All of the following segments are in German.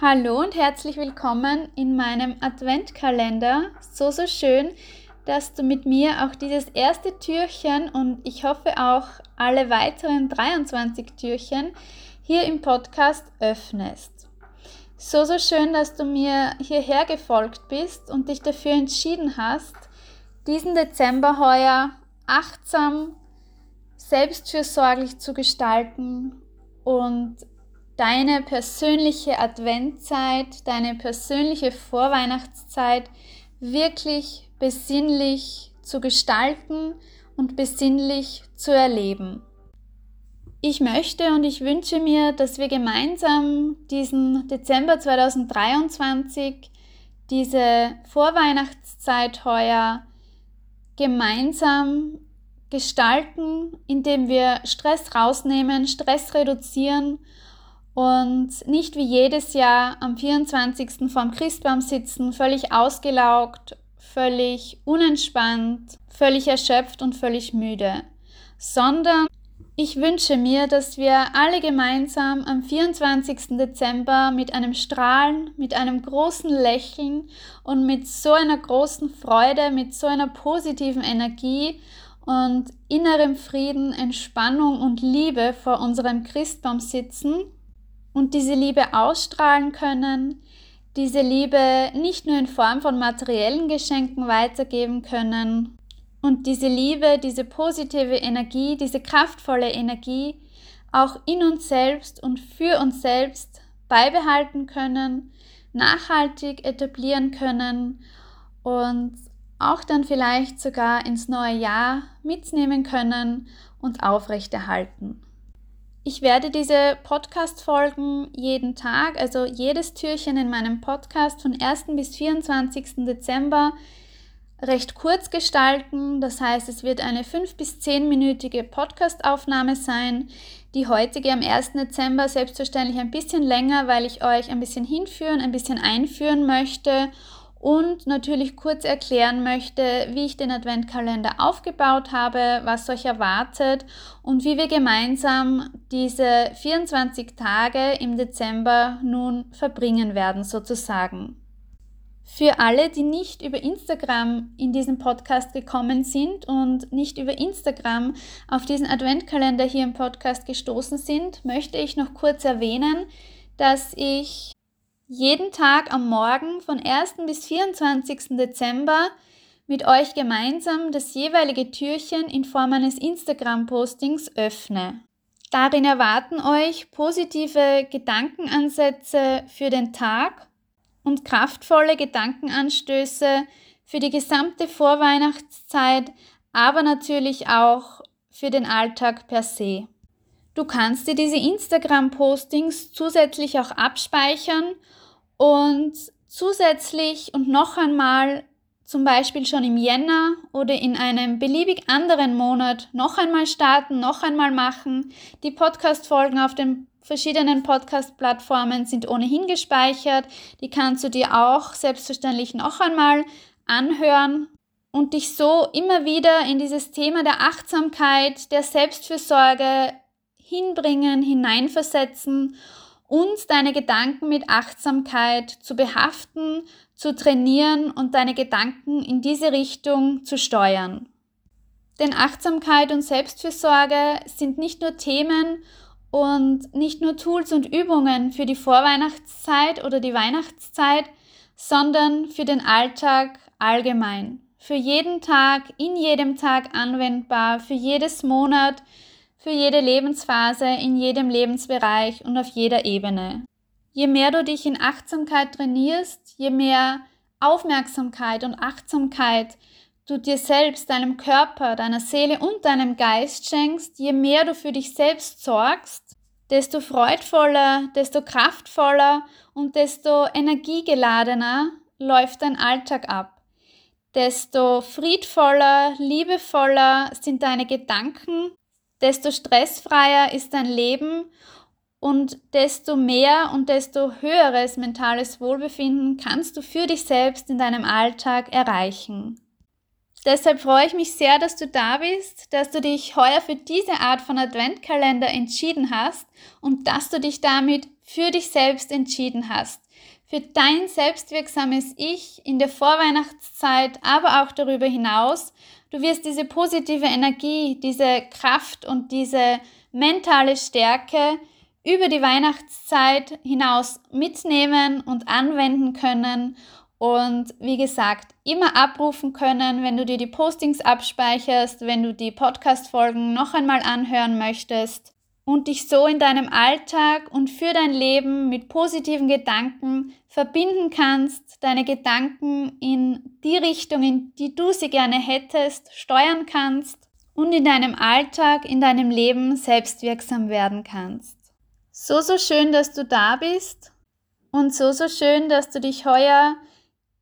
Hallo und herzlich willkommen in meinem Adventkalender. So, so schön, dass du mit mir auch dieses erste Türchen und ich hoffe auch alle weiteren 23 Türchen hier im Podcast öffnest. So, so schön, dass du mir hierher gefolgt bist und dich dafür entschieden hast, diesen Dezember heuer achtsam, selbstfürsorglich zu gestalten und deine persönliche Adventzeit, deine persönliche Vorweihnachtszeit wirklich besinnlich zu gestalten und besinnlich zu erleben. Ich möchte und ich wünsche mir, dass wir gemeinsam diesen Dezember 2023, diese Vorweihnachtszeit heuer, gemeinsam gestalten, indem wir Stress rausnehmen, Stress reduzieren und nicht wie jedes Jahr am 24. vorm Christbaum sitzen, völlig ausgelaugt, völlig unentspannt, völlig erschöpft und völlig müde, sondern ich wünsche mir, dass wir alle gemeinsam am 24. Dezember mit einem Strahlen, mit einem großen Lächeln und mit so einer großen Freude, mit so einer positiven Energie und innerem Frieden, Entspannung und Liebe vor unserem Christbaum sitzen und diese Liebe ausstrahlen können, diese Liebe nicht nur in Form von materiellen Geschenken weitergeben können und diese Liebe, diese positive Energie, diese kraftvolle Energie auch in uns selbst und für uns selbst beibehalten können, nachhaltig etablieren können und auch dann vielleicht sogar ins neue Jahr mitnehmen können und aufrechterhalten. Ich werde diese Podcast-Folgen jeden Tag, also jedes Türchen in meinem Podcast von 1. bis 24. Dezember recht kurz gestalten. Das heißt, es wird eine 5- bis 10-minütige Podcast-Aufnahme sein. Die heutige am 1. Dezember selbstverständlich ein bisschen länger, weil ich euch ein bisschen hinführen, ein bisschen einführen möchte und natürlich kurz erklären möchte, wie ich den Adventkalender aufgebaut habe, was euch erwartet und wie wir gemeinsam diese 24 Tage im Dezember nun verbringen werden sozusagen. Für alle, die nicht über Instagram in diesen Podcast gekommen sind und nicht über Instagram auf diesen Adventkalender hier im Podcast gestoßen sind, möchte ich noch kurz erwähnen, dass ich jeden Tag am Morgen von 1. bis 24. Dezember mit euch gemeinsam das jeweilige Türchen in Form eines Instagram-Postings öffne. Darin erwarten euch positive Gedankenansätze für den Tag und kraftvolle Gedankenanstöße für die gesamte Vorweihnachtszeit, aber natürlich auch für den Alltag per se. Du kannst dir diese Instagram-Postings zusätzlich auch abspeichern und zusätzlich und noch einmal zum Beispiel schon im Jänner oder in einem beliebig anderen Monat noch einmal starten, noch einmal machen. Die Podcast-Folgen auf den verschiedenen Podcast-Plattformen sind ohnehin gespeichert. Die kannst du dir auch selbstverständlich noch einmal anhören und dich so immer wieder in dieses Thema der Achtsamkeit, der Selbstfürsorge hinbringen, hineinversetzen und deine Gedanken mit Achtsamkeit zu behaften, zu trainieren und deine Gedanken in diese Richtung zu steuern. Denn Achtsamkeit und Selbstfürsorge sind nicht nur Themen und nicht nur Tools und Übungen für die Vorweihnachtszeit oder die Weihnachtszeit, sondern für den Alltag allgemein. Für jeden Tag, in jedem Tag anwendbar, für jedes Monat, für jede Lebensphase, in jedem Lebensbereich und auf jeder Ebene. Je mehr du dich in Achtsamkeit trainierst, je mehr Aufmerksamkeit und Achtsamkeit du dir selbst, deinem Körper, deiner Seele und deinem Geist schenkst, je mehr du für dich selbst sorgst, desto freudvoller, desto kraftvoller und desto energiegeladener läuft dein Alltag ab. Desto friedvoller, liebevoller sind deine Gedanken desto stressfreier ist dein Leben und desto mehr und desto höheres mentales Wohlbefinden kannst du für dich selbst in deinem Alltag erreichen. Deshalb freue ich mich sehr, dass du da bist, dass du dich heuer für diese Art von Adventkalender entschieden hast und dass du dich damit für dich selbst entschieden hast. Für dein selbstwirksames Ich in der Vorweihnachtszeit, aber auch darüber hinaus. Du wirst diese positive Energie, diese Kraft und diese mentale Stärke über die Weihnachtszeit hinaus mitnehmen und anwenden können und wie gesagt, immer abrufen können, wenn du dir die Postings abspeicherst, wenn du die Podcast-Folgen noch einmal anhören möchtest und dich so in deinem Alltag und für dein Leben mit positiven Gedanken verbinden kannst, deine Gedanken in die Richtung, in die du sie gerne hättest, steuern kannst und in deinem Alltag, in deinem Leben selbstwirksam werden kannst. So, so schön, dass du da bist und so, so schön, dass du dich heuer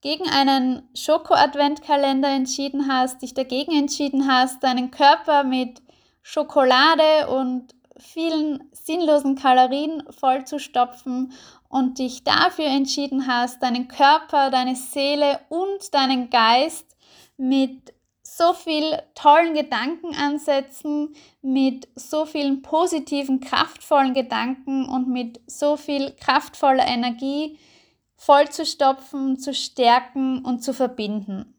gegen einen Schoko-Adventkalender entschieden hast, dich dagegen entschieden hast, deinen Körper mit Schokolade und vielen sinnlosen Kalorien vollzustopfen und dich dafür entschieden hast, deinen Körper, deine Seele und deinen Geist mit so viel tollen Gedankenansätzen, mit so vielen positiven, kraftvollen Gedanken und mit so viel kraftvoller Energie vollzustopfen, zu stärken und zu verbinden.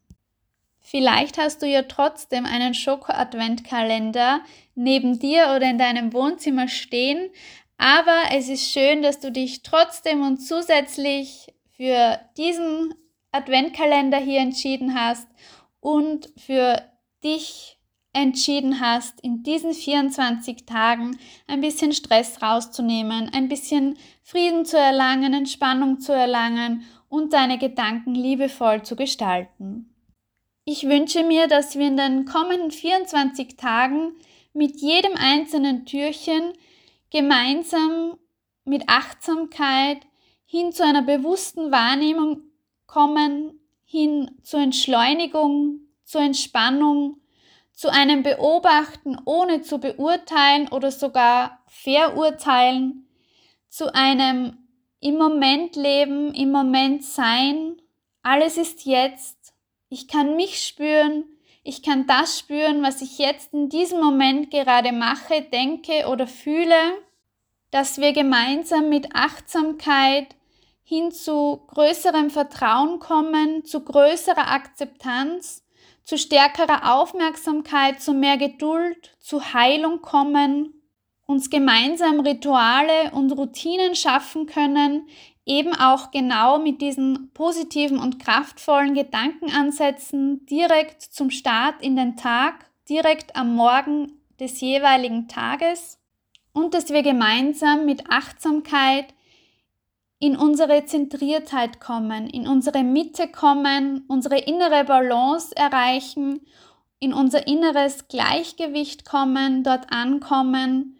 Vielleicht hast du ja trotzdem einen Schoko-Adventkalender neben dir oder in deinem Wohnzimmer stehen, aber es ist schön, dass du dich trotzdem und zusätzlich für diesen Adventkalender hier entschieden hast und für dich entschieden hast, in diesen 24 Tagen ein bisschen Stress rauszunehmen, ein bisschen Frieden zu erlangen, Entspannung zu erlangen und deine Gedanken liebevoll zu gestalten. Ich wünsche mir, dass wir in den kommenden 24 Tagen mit jedem einzelnen Türchen gemeinsam mit Achtsamkeit hin zu einer bewussten Wahrnehmung kommen, hin zur Entschleunigung, zur Entspannung, zu einem Beobachten ohne zu beurteilen oder sogar verurteilen, zu einem im Moment leben, im Moment sein, alles ist jetzt, ich kann mich spüren, ich kann das spüren, was ich jetzt in diesem Moment gerade mache, denke oder fühle, dass wir gemeinsam mit Achtsamkeit hin zu größerem Vertrauen kommen, zu größerer Akzeptanz zu stärkerer Aufmerksamkeit, zu mehr Geduld, zu Heilung kommen, uns gemeinsam Rituale und Routinen schaffen können, eben auch genau mit diesen positiven und kraftvollen Gedankenansätzen direkt zum Start in den Tag, direkt am Morgen des jeweiligen Tages und dass wir gemeinsam mit Achtsamkeit in unsere Zentriertheit kommen, in unsere Mitte kommen, unsere innere Balance erreichen, in unser inneres Gleichgewicht kommen, dort ankommen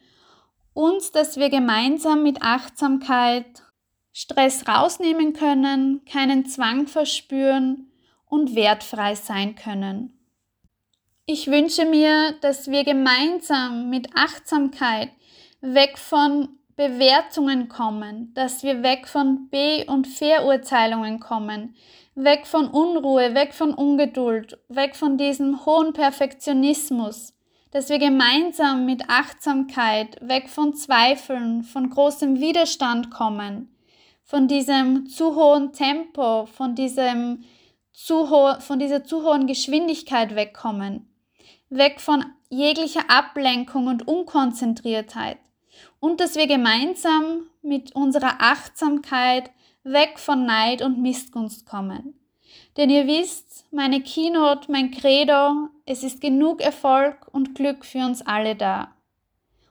und dass wir gemeinsam mit Achtsamkeit Stress rausnehmen können, keinen Zwang verspüren und wertfrei sein können. Ich wünsche mir, dass wir gemeinsam mit Achtsamkeit weg von Bewertungen kommen, dass wir weg von Be- und Verurteilungen kommen, weg von Unruhe, weg von Ungeduld, weg von diesem hohen Perfektionismus, dass wir gemeinsam mit Achtsamkeit weg von Zweifeln, von großem Widerstand kommen, von diesem zu hohen Tempo, von diesem zu ho von dieser zu hohen Geschwindigkeit wegkommen, weg von jeglicher Ablenkung und Unkonzentriertheit und dass wir gemeinsam mit unserer Achtsamkeit weg von Neid und Missgunst kommen. Denn ihr wisst, meine Keynote, mein Credo, es ist genug Erfolg und Glück für uns alle da.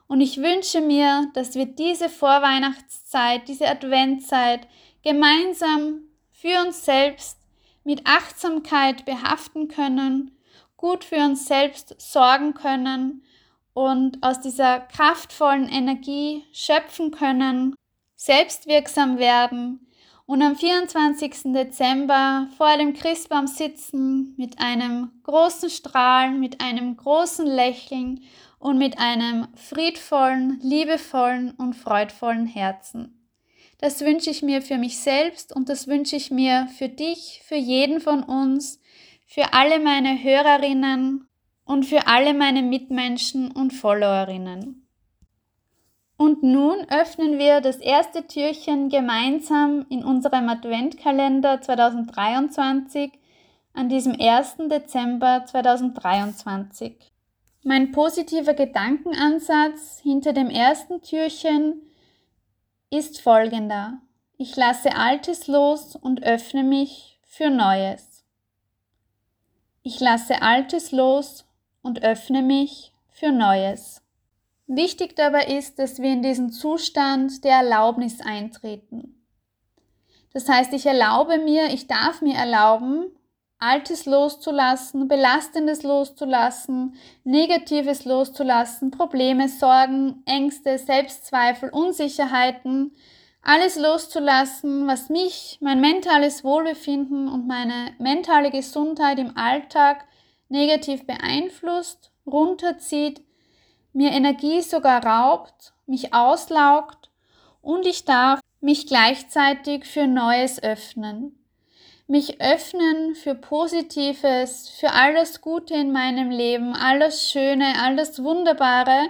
Und ich wünsche mir, dass wir diese Vorweihnachtszeit, diese Adventzeit gemeinsam für uns selbst mit Achtsamkeit behaften können, gut für uns selbst sorgen können und aus dieser kraftvollen Energie schöpfen können, selbstwirksam werden und am 24. Dezember vor dem Christbaum sitzen mit einem großen Strahlen, mit einem großen Lächeln und mit einem friedvollen, liebevollen und freudvollen Herzen. Das wünsche ich mir für mich selbst und das wünsche ich mir für dich, für jeden von uns, für alle meine Hörerinnen und für alle meine Mitmenschen und Followerinnen. Und nun öffnen wir das erste Türchen gemeinsam in unserem Adventkalender 2023 an diesem 1. Dezember 2023. Mein positiver Gedankenansatz hinter dem ersten Türchen ist folgender. Ich lasse Altes los und öffne mich für Neues. Ich lasse Altes los und öffne mich für Neues. Wichtig dabei ist, dass wir in diesen Zustand der Erlaubnis eintreten. Das heißt, ich erlaube mir, ich darf mir erlauben, Altes loszulassen, Belastendes loszulassen, Negatives loszulassen, Probleme, Sorgen, Ängste, Selbstzweifel, Unsicherheiten, alles loszulassen, was mich, mein mentales Wohlbefinden und meine mentale Gesundheit im Alltag negativ beeinflusst, runterzieht, mir Energie sogar raubt, mich auslaugt und ich darf mich gleichzeitig für Neues öffnen mich öffnen für Positives, für all das Gute in meinem Leben, all das Schöne, all das Wunderbare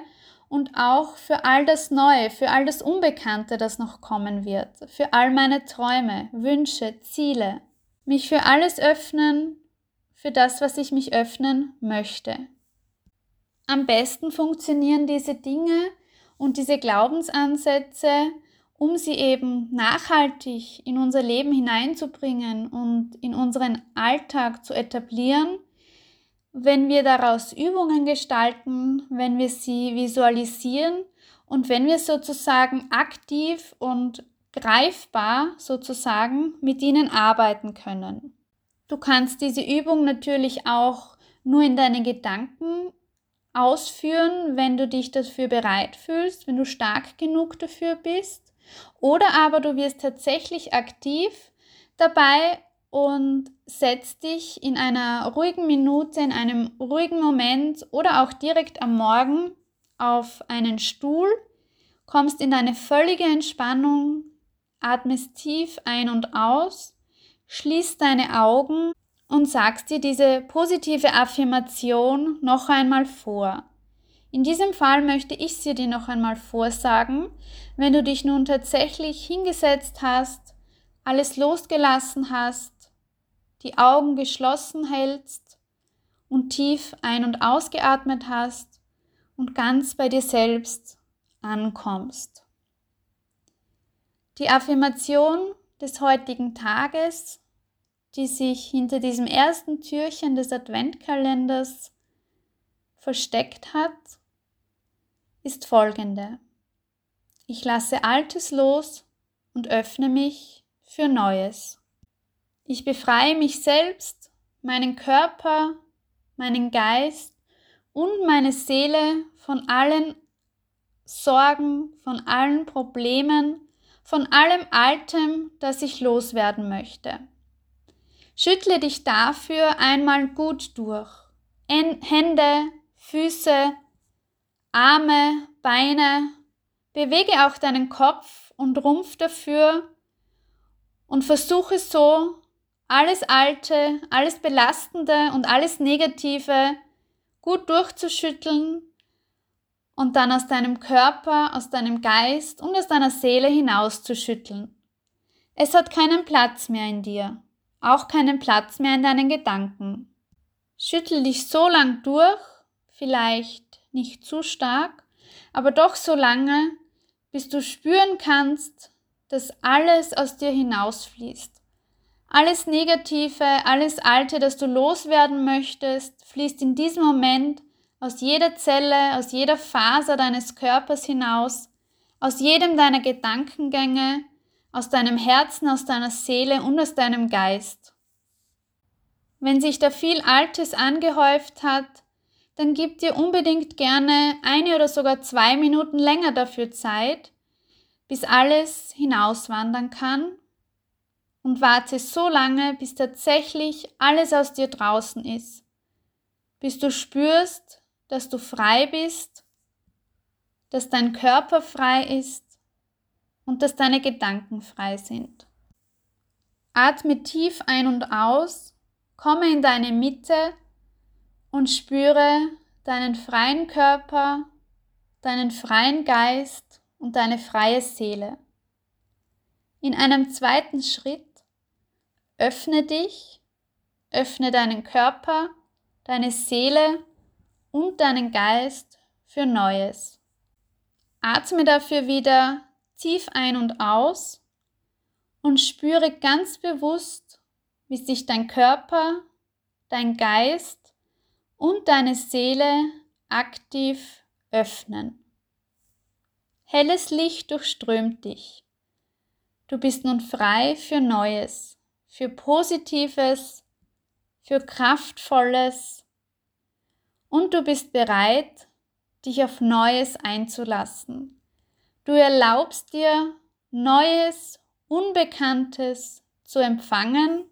und auch für all das Neue, für all das Unbekannte, das noch kommen wird, für all meine Träume, Wünsche, Ziele. Mich für alles öffnen, für das, was ich mich öffnen möchte. Am besten funktionieren diese Dinge und diese Glaubensansätze, um sie eben nachhaltig in unser Leben hineinzubringen und in unseren Alltag zu etablieren, wenn wir daraus Übungen gestalten, wenn wir sie visualisieren und wenn wir sozusagen aktiv und greifbar sozusagen mit ihnen arbeiten können. Du kannst diese Übung natürlich auch nur in deinen Gedanken ausführen, wenn du dich dafür bereit fühlst, wenn du stark genug dafür bist. Oder aber du wirst tatsächlich aktiv dabei und setzt dich in einer ruhigen Minute, in einem ruhigen Moment oder auch direkt am Morgen auf einen Stuhl, kommst in deine völlige Entspannung, atmest tief ein und aus, schließt deine Augen und sagst dir diese positive Affirmation noch einmal vor. In diesem Fall möchte ich sie dir noch einmal vorsagen, wenn du dich nun tatsächlich hingesetzt hast, alles losgelassen hast, die Augen geschlossen hältst und tief ein- und ausgeatmet hast und ganz bei dir selbst ankommst. Die Affirmation des heutigen Tages, die sich hinter diesem ersten Türchen des Adventkalenders versteckt hat, ist folgende. Ich lasse Altes los und öffne mich für Neues. Ich befreie mich selbst, meinen Körper, meinen Geist und meine Seele von allen Sorgen, von allen Problemen, von allem Altem, das ich loswerden möchte. Schüttle dich dafür einmal gut durch. Hände, Füße, Arme, Beine, bewege auch deinen Kopf und Rumpf dafür und versuche so, alles Alte, alles Belastende und alles Negative gut durchzuschütteln und dann aus deinem Körper, aus deinem Geist und aus deiner Seele hinauszuschütteln. Es hat keinen Platz mehr in dir, auch keinen Platz mehr in deinen Gedanken. Schüttel dich so lang durch, vielleicht nicht zu stark, aber doch so lange, bis du spüren kannst, dass alles aus dir hinausfließt. Alles Negative, alles Alte, das du loswerden möchtest, fließt in diesem Moment aus jeder Zelle, aus jeder Faser deines Körpers hinaus, aus jedem deiner Gedankengänge, aus deinem Herzen, aus deiner Seele und aus deinem Geist. Wenn sich da viel Altes angehäuft hat, dann gib dir unbedingt gerne eine oder sogar zwei Minuten länger dafür Zeit, bis alles hinauswandern kann und warte so lange, bis tatsächlich alles aus dir draußen ist, bis du spürst, dass du frei bist, dass dein Körper frei ist und dass deine Gedanken frei sind. Atme tief ein und aus komme in deine Mitte und spüre deinen freien Körper, deinen freien Geist und deine freie Seele. In einem zweiten Schritt öffne dich, öffne deinen Körper, deine Seele und deinen Geist für Neues. Atme dafür wieder tief ein und aus und spüre ganz bewusst, wie sich dein Körper, dein Geist und deine Seele aktiv öffnen. Helles Licht durchströmt dich. Du bist nun frei für Neues, für Positives, für Kraftvolles und du bist bereit, dich auf Neues einzulassen. Du erlaubst dir, Neues, Unbekanntes zu empfangen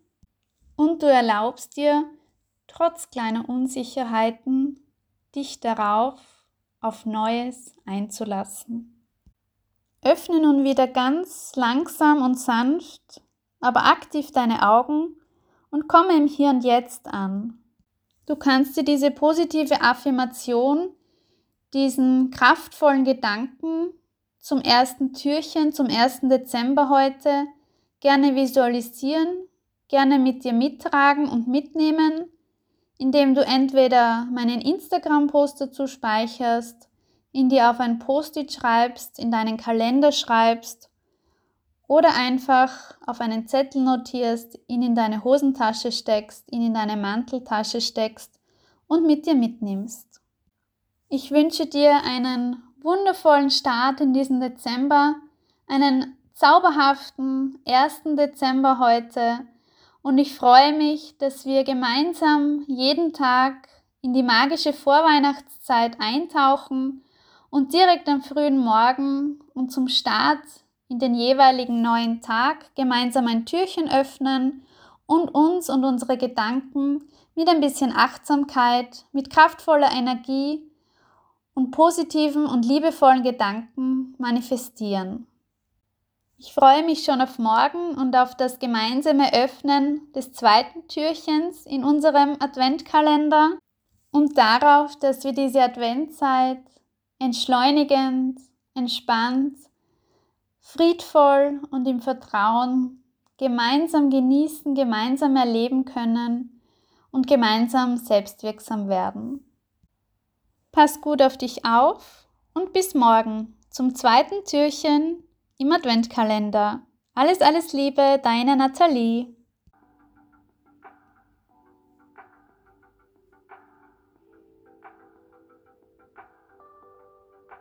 und du erlaubst dir, trotz kleiner Unsicherheiten, dich darauf auf Neues einzulassen. Öffne nun wieder ganz langsam und sanft, aber aktiv deine Augen und komme im Hier und Jetzt an. Du kannst dir diese positive Affirmation, diesen kraftvollen Gedanken zum ersten Türchen, zum 1. Dezember heute gerne visualisieren, gerne mit dir mittragen und mitnehmen, indem du entweder meinen Instagram-Post dazu speicherst, ihn dir auf ein Post-it schreibst, in deinen Kalender schreibst oder einfach auf einen Zettel notierst, ihn in deine Hosentasche steckst, ihn in deine Manteltasche steckst und mit dir mitnimmst. Ich wünsche dir einen wundervollen Start in diesen Dezember, einen zauberhaften 1. Dezember heute und ich freue mich, dass wir gemeinsam jeden Tag in die magische Vorweihnachtszeit eintauchen und direkt am frühen Morgen und zum Start in den jeweiligen neuen Tag gemeinsam ein Türchen öffnen und uns und unsere Gedanken mit ein bisschen Achtsamkeit, mit kraftvoller Energie und positiven und liebevollen Gedanken manifestieren. Ich freue mich schon auf morgen und auf das gemeinsame Öffnen des zweiten Türchens in unserem Adventkalender und darauf, dass wir diese Adventzeit entschleunigend, entspannt, friedvoll und im Vertrauen gemeinsam genießen, gemeinsam erleben können und gemeinsam selbstwirksam werden. Pass gut auf dich auf und bis morgen zum zweiten Türchen im Adventkalender. Alles, alles Liebe, deine Nathalie.